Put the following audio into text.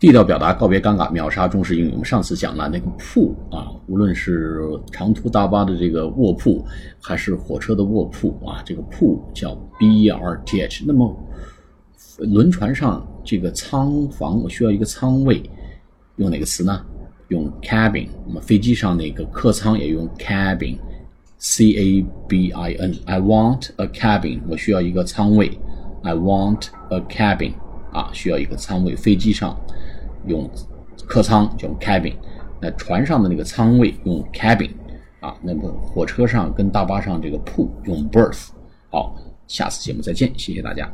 地道表达，告别尴尬，秒杀中式英语。我们上次讲了那个铺啊，无论是长途大巴的这个卧铺，还是火车的卧铺啊，这个铺叫 B R T H。那么轮船上这个舱房，我需要一个舱位，用哪个词呢？用 cabin。那么飞机上那个客舱也用 cabin，C A B I N。I want a cabin。我需要一个舱位。I want a cabin。啊，需要一个舱位。飞机上用客舱叫 cabin，那船上的那个舱位用 cabin，啊，那么火车上跟大巴上这个铺用 berth。好，下次节目再见，谢谢大家。